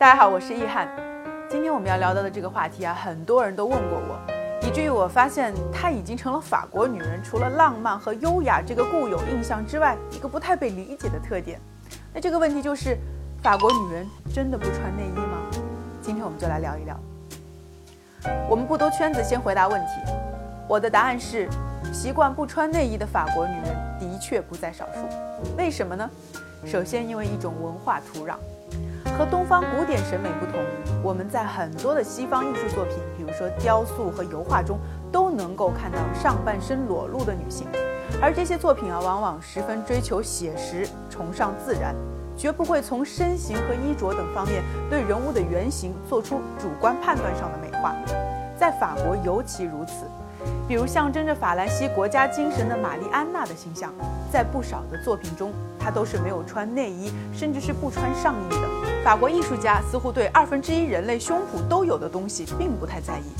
大家好，我是易翰。今天我们要聊到的这个话题啊，很多人都问过我，以至于我发现它已经成了法国女人除了浪漫和优雅这个固有印象之外，一个不太被理解的特点。那这个问题就是，法国女人真的不穿内衣吗？今天我们就来聊一聊。我们不兜圈子，先回答问题。我的答案是，习惯不穿内衣的法国女人的确不在少数。为什么呢？首先，因为一种文化土壤。和东方古典审美不同，我们在很多的西方艺术作品，比如说雕塑和油画中，都能够看到上半身裸露的女性。而这些作品啊，往往十分追求写实，崇尚自然，绝不会从身形和衣着等方面对人物的原型做出主观判断上的美化。在法国尤其如此。比如象征着法兰西国家精神的玛丽安娜的形象，在不少的作品中，她都是没有穿内衣，甚至是不穿上衣的。法国艺术家似乎对二分之一人类胸脯都有的东西并不太在意。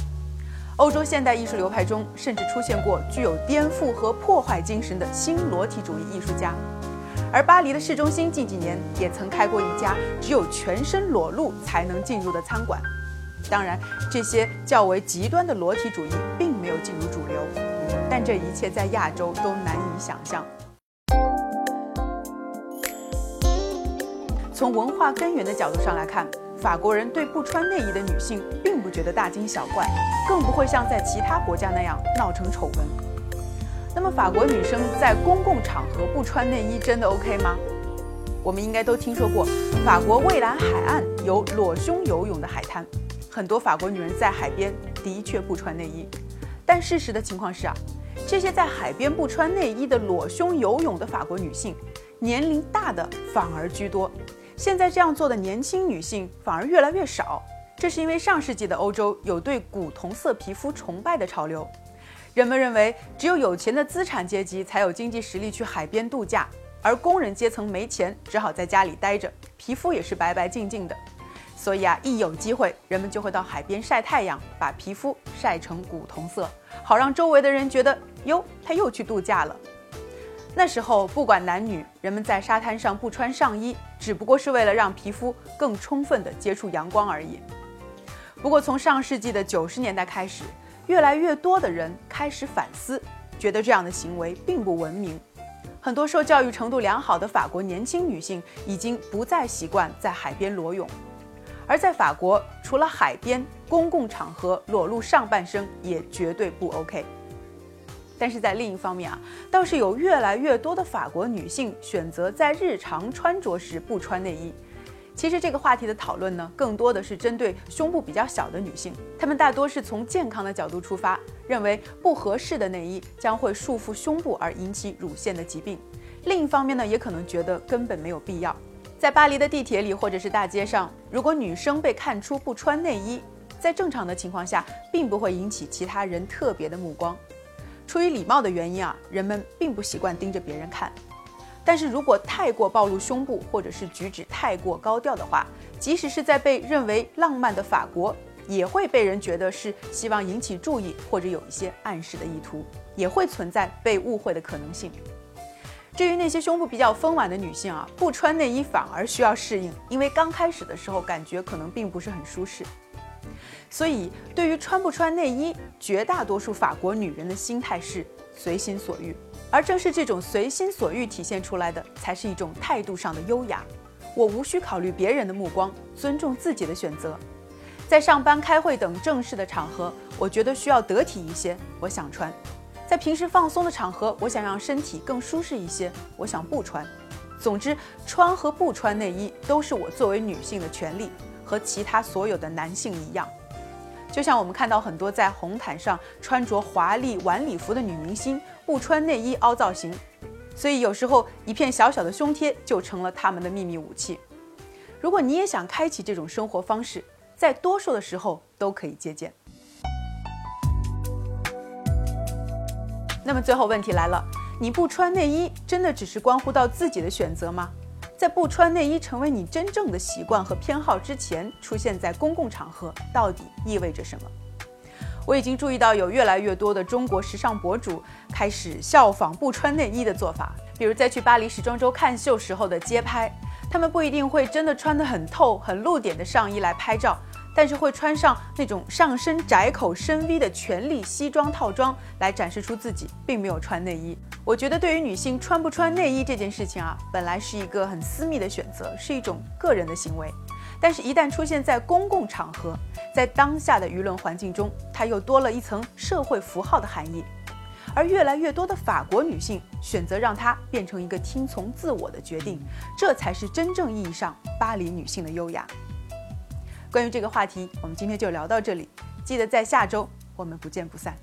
欧洲现代艺术流派中，甚至出现过具有颠覆和破坏精神的新裸体主义艺术家。而巴黎的市中心近几年也曾开过一家只有全身裸露才能进入的餐馆。当然，这些较为极端的裸体主义并没有进入主流，但这一切在亚洲都难以想象。从文化根源的角度上来看，法国人对不穿内衣的女性并不觉得大惊小怪，更不会像在其他国家那样闹成丑闻。那么，法国女生在公共场合不穿内衣真的 OK 吗？我们应该都听说过，法国蔚蓝海岸有裸胸游泳的海滩。很多法国女人在海边的确不穿内衣，但事实的情况是啊，这些在海边不穿内衣的裸胸游泳的法国女性，年龄大的反而居多。现在这样做的年轻女性反而越来越少，这是因为上世纪的欧洲有对古铜色皮肤崇拜的潮流，人们认为只有有钱的资产阶级才有经济实力去海边度假，而工人阶层没钱，只好在家里待着，皮肤也是白白净净的。所以啊，一有机会，人们就会到海边晒太阳，把皮肤晒成古铜色，好让周围的人觉得哟，他又去度假了。那时候不管男女，人们在沙滩上不穿上衣，只不过是为了让皮肤更充分地接触阳光而已。不过从上世纪的九十年代开始，越来越多的人开始反思，觉得这样的行为并不文明。很多受教育程度良好的法国年轻女性已经不再习惯在海边裸泳。而在法国，除了海边，公共场合裸露上半身也绝对不 OK。但是在另一方面啊，倒是有越来越多的法国女性选择在日常穿着时不穿内衣。其实这个话题的讨论呢，更多的是针对胸部比较小的女性，她们大多是从健康的角度出发，认为不合适的内衣将会束缚胸部而引起乳腺的疾病。另一方面呢，也可能觉得根本没有必要。在巴黎的地铁里或者是大街上，如果女生被看出不穿内衣，在正常的情况下，并不会引起其他人特别的目光。出于礼貌的原因啊，人们并不习惯盯着别人看。但是如果太过暴露胸部，或者是举止太过高调的话，即使是在被认为浪漫的法国，也会被人觉得是希望引起注意，或者有一些暗示的意图，也会存在被误会的可能性。至于那些胸部比较丰满的女性啊，不穿内衣反而需要适应，因为刚开始的时候感觉可能并不是很舒适。所以，对于穿不穿内衣，绝大多数法国女人的心态是随心所欲，而正是这种随心所欲体现出来的，才是一种态度上的优雅。我无需考虑别人的目光，尊重自己的选择。在上班、开会等正式的场合，我觉得需要得体一些，我想穿。在平时放松的场合，我想让身体更舒适一些，我想不穿。总之，穿和不穿内衣都是我作为女性的权利，和其他所有的男性一样。就像我们看到很多在红毯上穿着华丽晚礼服的女明星不穿内衣凹造型，所以有时候一片小小的胸贴就成了他们的秘密武器。如果你也想开启这种生活方式，在多数的时候都可以借鉴。那么最后问题来了，你不穿内衣真的只是关乎到自己的选择吗？在不穿内衣成为你真正的习惯和偏好之前，出现在公共场合到底意味着什么？我已经注意到有越来越多的中国时尚博主开始效仿不穿内衣的做法，比如在去巴黎时装周看秀时候的街拍，他们不一定会真的穿得很透、很露点的上衣来拍照，但是会穿上那种上身窄口深 V 的权力西装套装来展示出自己并没有穿内衣。我觉得对于女性穿不穿内衣这件事情啊，本来是一个很私密的选择，是一种个人的行为。但是，一旦出现在公共场合，在当下的舆论环境中，它又多了一层社会符号的含义。而越来越多的法国女性选择让它变成一个听从自我的决定，这才是真正意义上巴黎女性的优雅。关于这个话题，我们今天就聊到这里。记得在下周，我们不见不散。